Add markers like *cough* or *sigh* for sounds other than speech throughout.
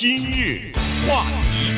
今日话题，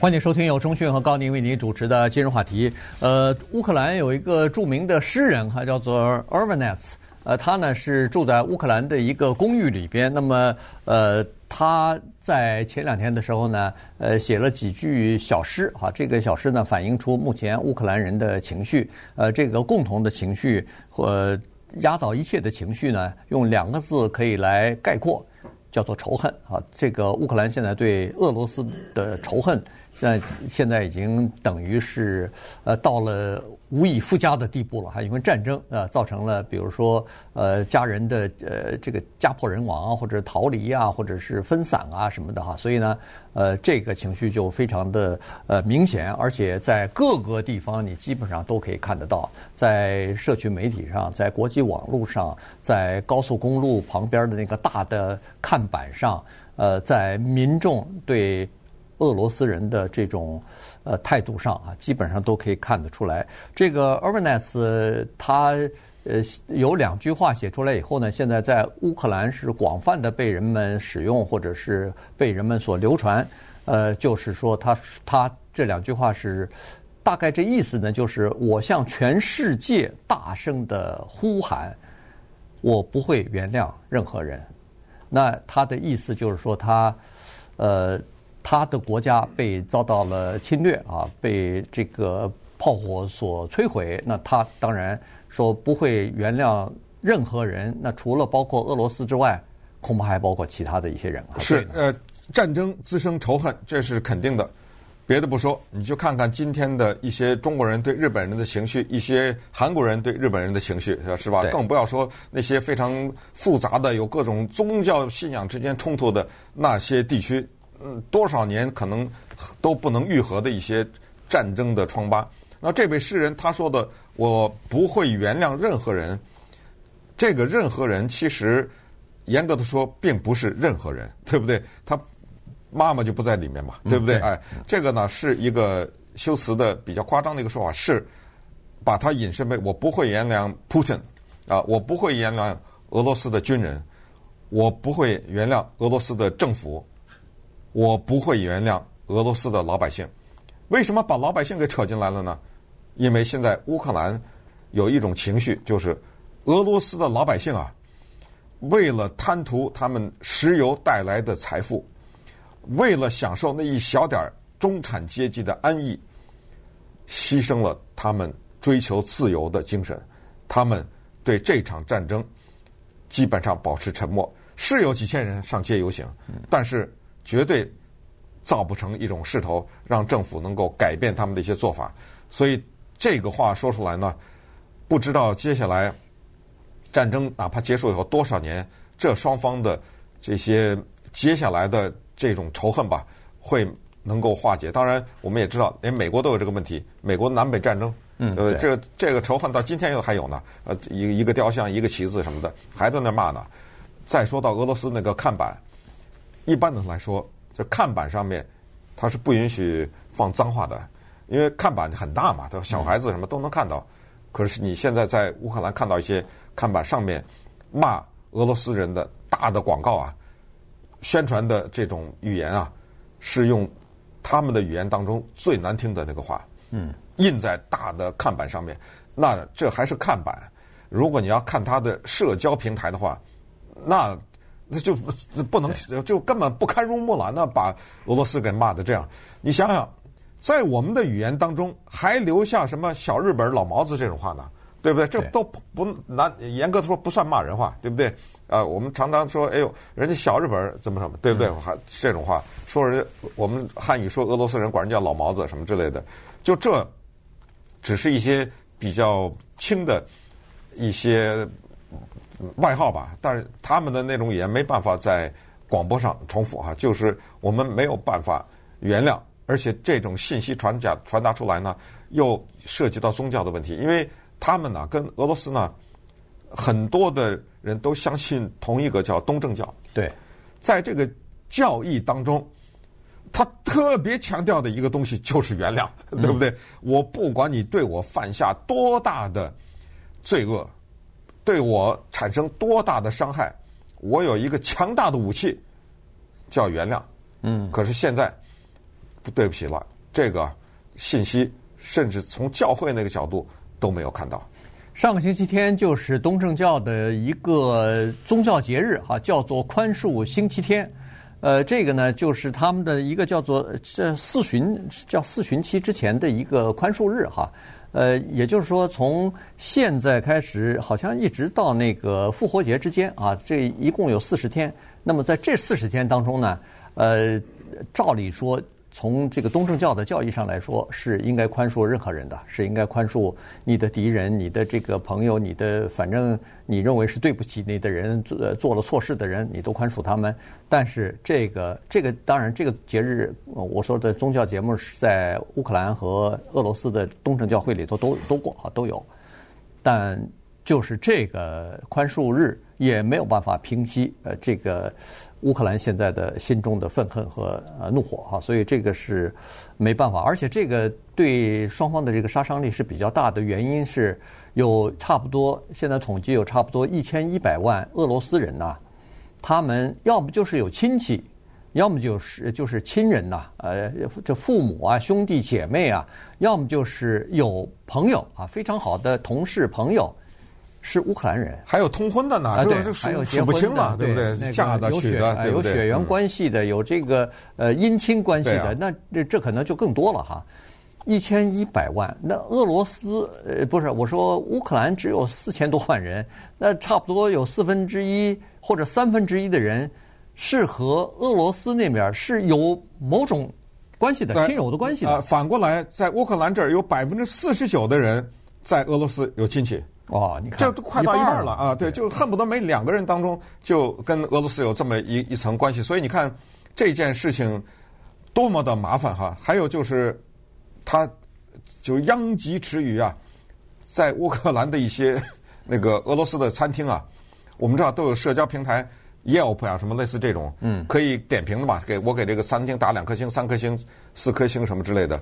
欢迎收听由钟讯和高宁为您主持的今日话题。呃，乌克兰有一个著名的诗人，他叫做 Urbanets。呃，他呢是住在乌克兰的一个公寓里边。那么，呃，他在前两天的时候呢，呃，写了几句小诗。哈，这个小诗呢，反映出目前乌克兰人的情绪。呃，这个共同的情绪或。压倒一切的情绪呢，用两个字可以来概括，叫做仇恨啊！这个乌克兰现在对俄罗斯的仇恨，现在现在已经等于是呃到了。无以复加的地步了，还因为战争啊，造成了比如说呃家人的呃这个家破人亡啊，或者逃离啊，或者是分散啊什么的哈，所以呢呃这个情绪就非常的呃明显，而且在各个地方你基本上都可以看得到，在社区媒体上，在国际网络上，在高速公路旁边的那个大的看板上，呃，在民众对。俄罗斯人的这种呃态度上啊，基本上都可以看得出来。这个 Urbanets 他呃有两句话写出来以后呢，现在在乌克兰是广泛的被人们使用，或者是被人们所流传。呃，就是说他他这两句话是大概这意思呢，就是我向全世界大声的呼喊，我不会原谅任何人。那他的意思就是说他呃。他的国家被遭到了侵略啊，被这个炮火所摧毁。那他当然说不会原谅任何人。那除了包括俄罗斯之外，恐怕还包括其他的一些人啊。是呃，战争滋生仇恨，这是肯定的。别的不说，你就看看今天的一些中国人对日本人的情绪，一些韩国人对日本人的情绪，是吧？更不要说那些非常复杂的、有各种宗教信仰之间冲突的那些地区。嗯，多少年可能都不能愈合的一些战争的疮疤。那这位诗人他说的“我不会原谅任何人”，这个“任何人”其实严格的说并不是任何人，*laughs* 对不对？他妈妈就不在里面嘛，对不对？哎，这个呢是一个修辞的比较夸张的一个说法，是把它引申为“我不会原谅 Putin 啊，我不会原谅俄罗斯的军人，我不会原谅俄罗斯的政府。”我不会原谅俄罗斯的老百姓，为什么把老百姓给扯进来了呢？因为现在乌克兰有一种情绪，就是俄罗斯的老百姓啊，为了贪图他们石油带来的财富，为了享受那一小点中产阶级的安逸，牺牲了他们追求自由的精神。他们对这场战争基本上保持沉默，是有几千人上街游行，但是。绝对造不成一种势头，让政府能够改变他们的一些做法。所以这个话说出来呢，不知道接下来战争哪怕结束以后多少年，这双方的这些接下来的这种仇恨吧，会能够化解。当然，我们也知道，连美国都有这个问题，美国南北战争，嗯，呃，这个这个仇恨到今天又还有呢。呃，一一个雕像，一个旗子什么的，还在那骂呢。再说到俄罗斯那个看板。一般的来说，这看板上面，它是不允许放脏话的，因为看板很大嘛，都小孩子什么都能看到。可是你现在在乌克兰看到一些看板上面骂俄罗斯人的大的广告啊，宣传的这种语言啊，是用他们的语言当中最难听的那个话，嗯，印在大的看板上面。那这还是看板，如果你要看他的社交平台的话，那。那就不能，就根本不堪入目了。那把俄罗斯给骂的这样，你想想，在我们的语言当中还留下什么小日本老毛子这种话呢？对不对？这都不难，严格的说不算骂人话，对不对？啊，我们常常说，哎呦，人家小日本怎么什么，对不对？还这种话说人家，我们汉语说俄罗斯人管人叫老毛子什么之类的，就这只是一些比较轻的一些。外号吧，但是他们的那种语言没办法在广播上重复哈，就是我们没有办法原谅，而且这种信息传讲传达出来呢，又涉及到宗教的问题，因为他们呢跟俄罗斯呢很多的人都相信同一个叫东正教，对，在这个教义当中，他特别强调的一个东西就是原谅，对不对？嗯、我不管你对我犯下多大的罪恶。对我产生多大的伤害，我有一个强大的武器，叫原谅。嗯，可是现在不对不起了，这个信息甚至从教会那个角度都没有看到。上个星期天就是东正教的一个宗教节日哈，叫做宽恕星期天。呃，这个呢就是他们的一个叫做这四旬叫四旬期之前的一个宽恕日哈。呃，也就是说从现在开始，好像一直到那个复活节之间啊，这一共有四十天。那么在这四十天当中呢，呃，照理说，从这个东正教的教义上来说，是应该宽恕任何人的，是应该宽恕你的敌人、你的这个朋友、你的反正你认为是对不起你的人、做做了错事的人，你都宽恕他们。但是这个这个当然，这个节日我说的宗教节目是在乌克兰和俄罗斯的东正教会里头都都过啊都有，但就是这个宽恕日也没有办法平息呃这个。乌克兰现在的心中的愤恨和呃怒火哈，所以这个是没办法，而且这个对双方的这个杀伤力是比较大的。原因是有差不多现在统计有差不多一千一百万俄罗斯人呐，他们要么就是有亲戚，要么就是就是亲人呐，呃，这父母啊、兄弟姐妹啊，要么就是有朋友啊，非常好的同事朋友。是乌克兰人，还有通婚的呢，这个数数不清了，对不对？嫁的、娶的，对不对？有血缘关系的，有这个呃姻亲关系的，那这这可能就更多了哈。一千一百万，那俄罗斯呃不是我说乌克兰只有四千多万人，那差不多有四分之一或者三分之一的人是和俄罗斯那边是有某种关系的亲友的关系的。呃，反过来，在乌克兰这儿有百分之四十九的人在俄罗斯有亲戚。哦，你看，这都快到一半了啊！对，就恨不得每两个人当中就跟俄罗斯有这么一一层关系。所以你看这件事情多么的麻烦哈！还有就是，他就殃及池鱼啊，*laughs* 在乌克兰的一些那个俄罗斯的餐厅啊，我们知道都有社交平台 Yelp 啊，什么类似这种，嗯，可以点评的嘛，给我给这个餐厅打两颗星、三颗星、四颗星什么之类的。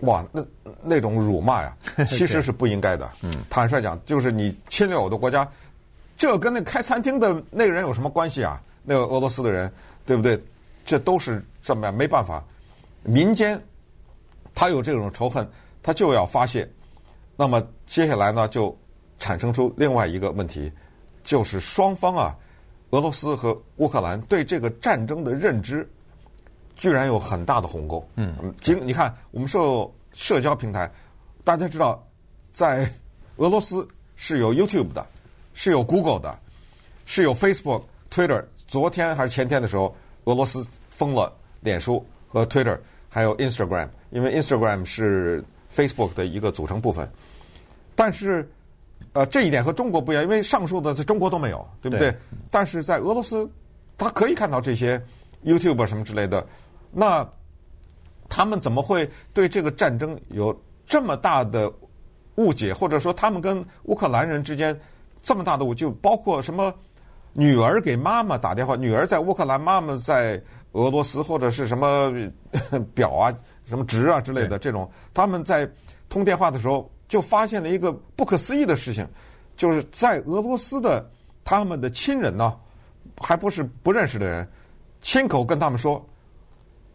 哇，那那种辱骂呀，*laughs* 其实是不应该的。嗯，坦率讲，就是你侵略我的国家，这跟那开餐厅的那个人有什么关系啊？那个俄罗斯的人，对不对？这都是这么样，没办法。民间他有这种仇恨，他就要发泄。那么接下来呢，就产生出另外一个问题，就是双方啊，俄罗斯和乌克兰对这个战争的认知。居然有很大的鸿沟。嗯，经你看，我们受社交平台，大家知道，在俄罗斯是有 YouTube 的，是有 Google 的，是有 Facebook、Twitter。昨天还是前天的时候，俄罗斯封了脸书和 Twitter，还有 Instagram，因为 Instagram 是 Facebook 的一个组成部分。但是，呃，这一点和中国不一样，因为上述的在中国都没有，对不对？对。但是在俄罗斯，他可以看到这些 YouTube 什么之类的。那他们怎么会对这个战争有这么大的误解，或者说他们跟乌克兰人之间这么大的误解，就包括什么女儿给妈妈打电话，女儿在乌克兰，妈妈在俄罗斯，或者是什么表啊、什么侄啊之类的这种，他们在通电话的时候就发现了一个不可思议的事情，就是在俄罗斯的他们的亲人呢，还不是不认识的人，亲口跟他们说。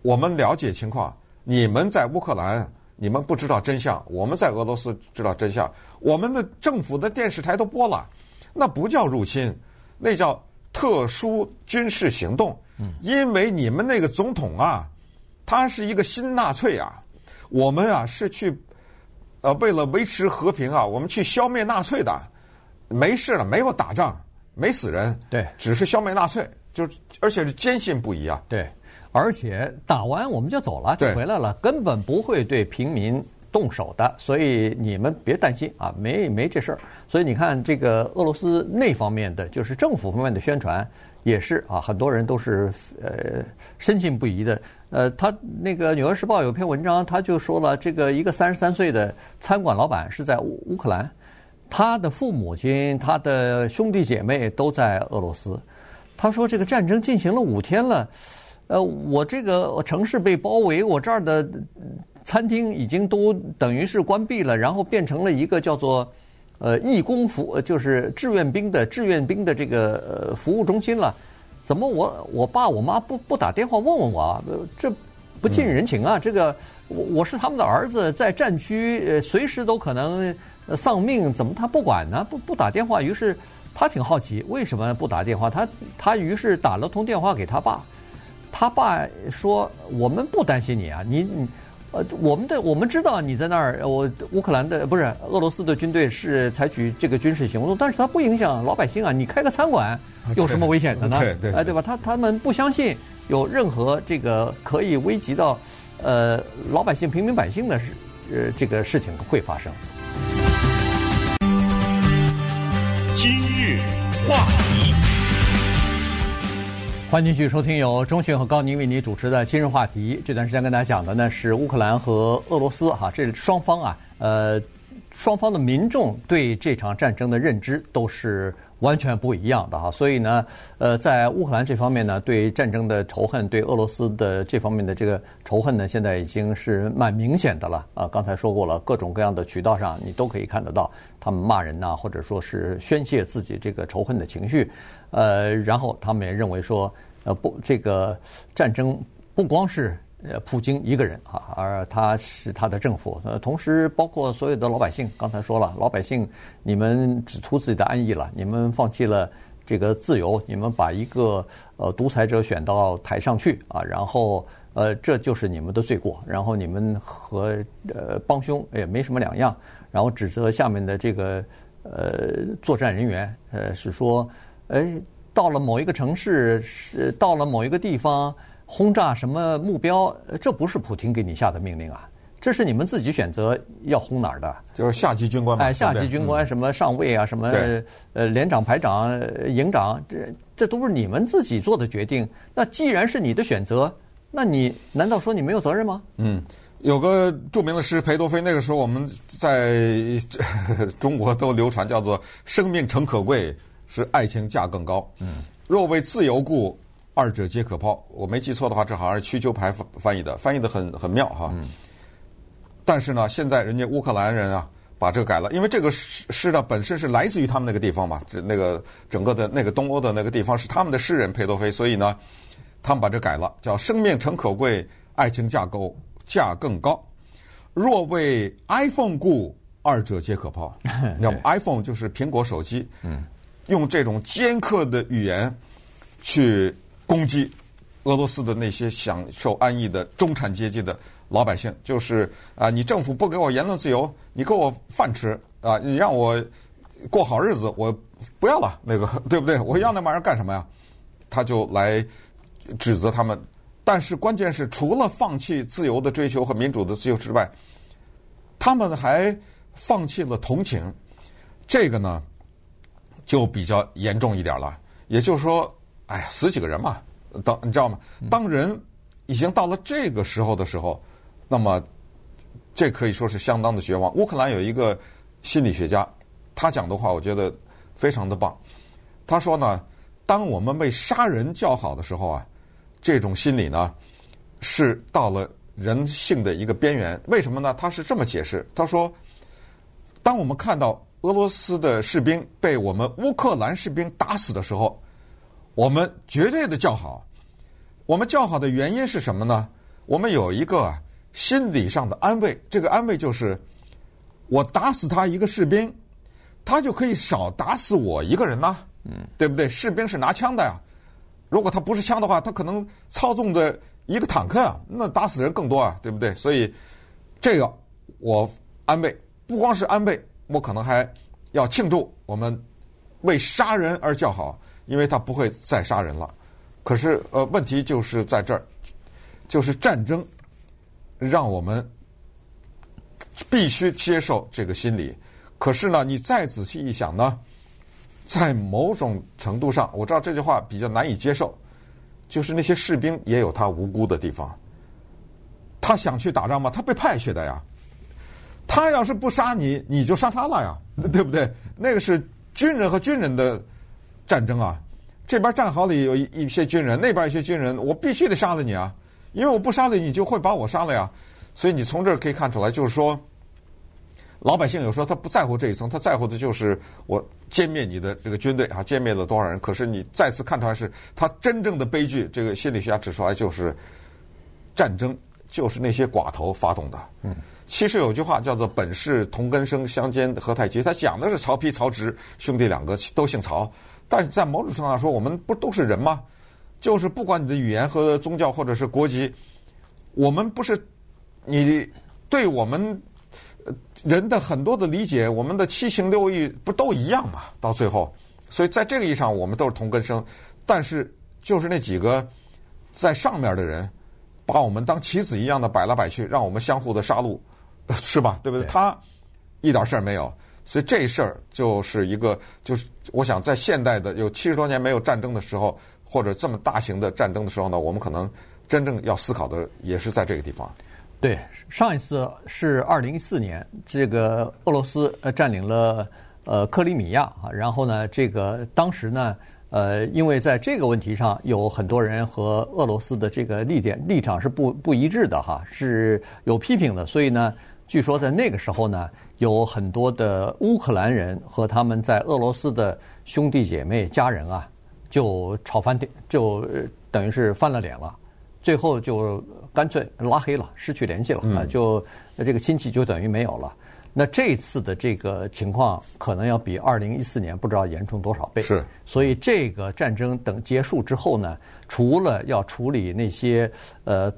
我们了解情况，你们在乌克兰，你们不知道真相；我们在俄罗斯知道真相。我们的政府的电视台都播了，那不叫入侵，那叫特殊军事行动。因为你们那个总统啊，他是一个新纳粹啊，我们啊是去呃为了维持和平啊，我们去消灭纳粹的，没事了，没有打仗，没死人，对，只是消灭纳粹，就而且是坚信不疑啊，对。而且打完我们就走了，就回来了，根本不会对平民动手的，所以你们别担心啊，没没这事儿。所以你看，这个俄罗斯那方面的，就是政府方面的宣传也是啊，很多人都是呃深信不疑的。呃，他那个《纽约时报》有篇文章，他就说了，这个一个三十三岁的餐馆老板是在乌克兰，他的父母亲、他的兄弟姐妹都在俄罗斯。他说，这个战争进行了五天了。呃，我这个城市被包围，我这儿的餐厅已经都等于是关闭了，然后变成了一个叫做呃义工服，就是志愿兵的志愿兵的这个呃服务中心了。怎么我我爸我妈不不打电话问问我啊？这不近人情啊！这个我我是他们的儿子，在战区呃随时都可能丧命，怎么他不管呢？不不打电话？于是他挺好奇，为什么不打电话？他他于是打了通电话给他爸，他爸说：“我们不担心你啊，你你。”呃，我们的我们知道你在那儿，我乌克兰的不是俄罗斯的军队是采取这个军事行动，但是它不影响老百姓啊。你开个餐馆有什么危险的呢？对对，哎，对吧？他他们不相信有任何这个可以危及到呃老百姓、平民百姓的事，呃这个事情会发生。欢迎继续收听由中迅和高宁为您主持的今日话题。这段时间跟大家讲的呢是乌克兰和俄罗斯哈，这双方啊，呃，双方的民众对这场战争的认知都是完全不一样的哈。所以呢，呃，在乌克兰这方面呢，对战争的仇恨，对俄罗斯的这方面的这个仇恨呢，现在已经是蛮明显的了啊。刚才说过了，各种各样的渠道上你都可以看得到他们骂人呐，或者说是宣泄自己这个仇恨的情绪。呃，然后他们也认为说，呃，不，这个战争不光是呃普京一个人啊，而他是他的政府，呃，同时包括所有的老百姓。刚才说了，老百姓你们只图自己的安逸了，你们放弃了这个自由，你们把一个呃独裁者选到台上去啊，然后呃这就是你们的罪过，然后你们和呃帮凶也没什么两样，然后指责下面的这个呃作战人员，呃是说。哎，到了某一个城市，是到了某一个地方，轰炸什么目标？这不是普京给你下的命令啊，这是你们自己选择要轰哪儿的。就是下级军官嘛。哎，下级军官什么上尉啊，什么呃连长、排长、营长，这这都是你们自己做的决定。那既然是你的选择，那你难道说你没有责任吗？嗯，有个著名的诗裴多菲，那个时候我们在 *laughs* 中国都流传，叫做“生命诚可贵”。是爱情价更高。嗯，若为自由故，二者皆可抛。我没记错的话，这好像是瞿秋白翻译的，翻译的很很妙哈。嗯。但是呢，现在人家乌克兰人啊，把这个改了，因为这个诗诗呢本身是来自于他们那个地方嘛，这那个整个的那个东欧的那个地方是他们的诗人裴多菲，所以呢，他们把这改了，叫“生命诚可贵，爱情价高价更高。若为 iPhone 故，二者皆可抛。”要不 iPhone 就是苹果手机。嗯。用这种尖刻的语言去攻击俄罗斯的那些享受安逸的中产阶级的老百姓，就是啊，你政府不给我言论自由，你给我饭吃啊，你让我过好日子，我不要了，那个 *laughs* 对不对？我要那玩意儿干什么呀？他就来指责他们，但是关键是，除了放弃自由的追求和民主的自由之外，他们还放弃了同情。这个呢？就比较严重一点了，也就是说，哎呀，死几个人嘛？当你知道吗？当人已经到了这个时候的时候，那么这可以说是相当的绝望。乌克兰有一个心理学家，他讲的话我觉得非常的棒。他说呢，当我们为杀人叫好的时候啊，这种心理呢是到了人性的一个边缘。为什么呢？他是这么解释，他说，当我们看到。俄罗斯的士兵被我们乌克兰士兵打死的时候，我们绝对的叫好。我们叫好的原因是什么呢？我们有一个心理上的安慰，这个安慰就是我打死他一个士兵，他就可以少打死我一个人呐，嗯，对不对？士兵是拿枪的呀，如果他不是枪的话，他可能操纵的一个坦克啊，那打死的人更多啊，对不对？所以这个我安慰，不光是安慰。我可能还要庆祝，我们为杀人而叫好，因为他不会再杀人了。可是，呃，问题就是在这儿，就是战争让我们必须接受这个心理。可是呢，你再仔细一想呢，在某种程度上，我知道这句话比较难以接受，就是那些士兵也有他无辜的地方。他想去打仗吗？他被派去的呀。他要是不杀你，你就杀他了呀，*laughs* 对不对？那个是军人和军人的战争啊。这边战壕里有一一些军人，那边一些军人，我必须得杀了你啊，因为我不杀了你，就会把我杀了呀。所以你从这儿可以看出来，就是说，老百姓有时候他不在乎这一层，他在乎的就是我歼灭你的这个军队啊，歼灭了多少人。可是你再次看出来是他真正的悲剧，这个心理学家指出来就是战争就是那些寡头发动的。嗯，其实有句话叫做“本是同根生，相煎何太急”，他讲的是曹丕、曹植兄弟两个都姓曹，但在某种程度上说，我们不都是人吗？就是不管你的语言和宗教或者是国籍，我们不是你对我们人的很多的理解，我们的七情六欲不都一样吗？到最后，所以在这个意义上，我们都是同根生。但是就是那几个在上面的人，把我们当棋子一样的摆来摆去，让我们相互的杀戮，*laughs* 是吧？对不对？他一点事儿没有，所以这事儿就是一个，就是我想在现代的有七十多年没有战争的时候。或者这么大型的战争的时候呢，我们可能真正要思考的也是在这个地方。对，上一次是二零一四年，这个俄罗斯呃占领了呃克里米亚啊，然后呢，这个当时呢，呃，因为在这个问题上有很多人和俄罗斯的这个立点立场是不不一致的哈，是有批评的，所以呢，据说在那个时候呢，有很多的乌克兰人和他们在俄罗斯的兄弟姐妹家人啊。就吵翻天，就等于是翻了脸了，最后就干脆拉黑了，失去联系了啊！嗯、就这个亲戚就等于没有了。那这次的这个情况可能要比二零一四年不知道严重多少倍。是，所以这个战争等结束之后呢，除了要处理那些呃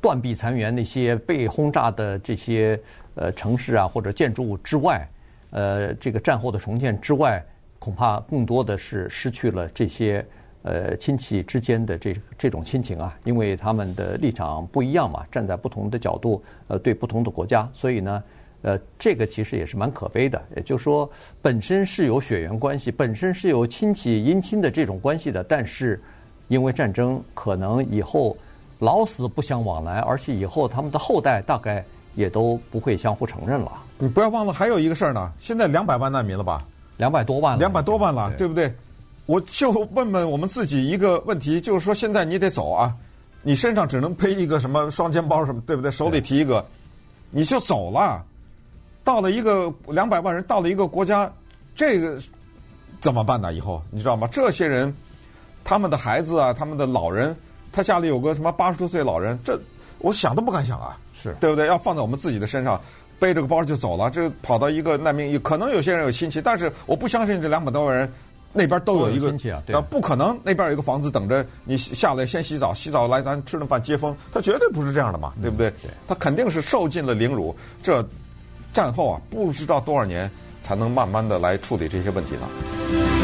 断壁残垣、那些被轰炸的这些呃城市啊或者建筑物之外，呃，这个战后的重建之外。恐怕更多的是失去了这些呃亲戚之间的这这种亲情啊，因为他们的立场不一样嘛，站在不同的角度呃对不同的国家，所以呢呃这个其实也是蛮可悲的。也就是说，本身是有血缘关系，本身是有亲戚姻亲的这种关系的，但是因为战争，可能以后老死不相往来，而且以后他们的后代大概也都不会相互承认了。你不要忘了还有一个事儿呢，现在两百万难民了吧？两百多万了，两百多万了，对，对不对？我就问问我们自己一个问题，就是说，现在你得走啊，你身上只能背一个什么双肩包什么，对不对？手里提一个，你就走了。到了一个两百万人，到了一个国家，这个怎么办呢？以后你知道吗？这些人，他们的孩子啊，他们的老人，他家里有个什么八十多岁老人，这我想都不敢想啊，是对不对？要放在我们自己的身上。背着个包就走了，这跑到一个难民，可能有些人有亲戚，但是我不相信这两百多万人那边都有一个亲戚啊，对，不可能那边有一个房子等着你下来先洗澡，洗澡来咱吃顿饭接风，他绝对不是这样的嘛，对不对？对，他肯定是受尽了凌辱，这战后啊，不知道多少年才能慢慢的来处理这些问题呢。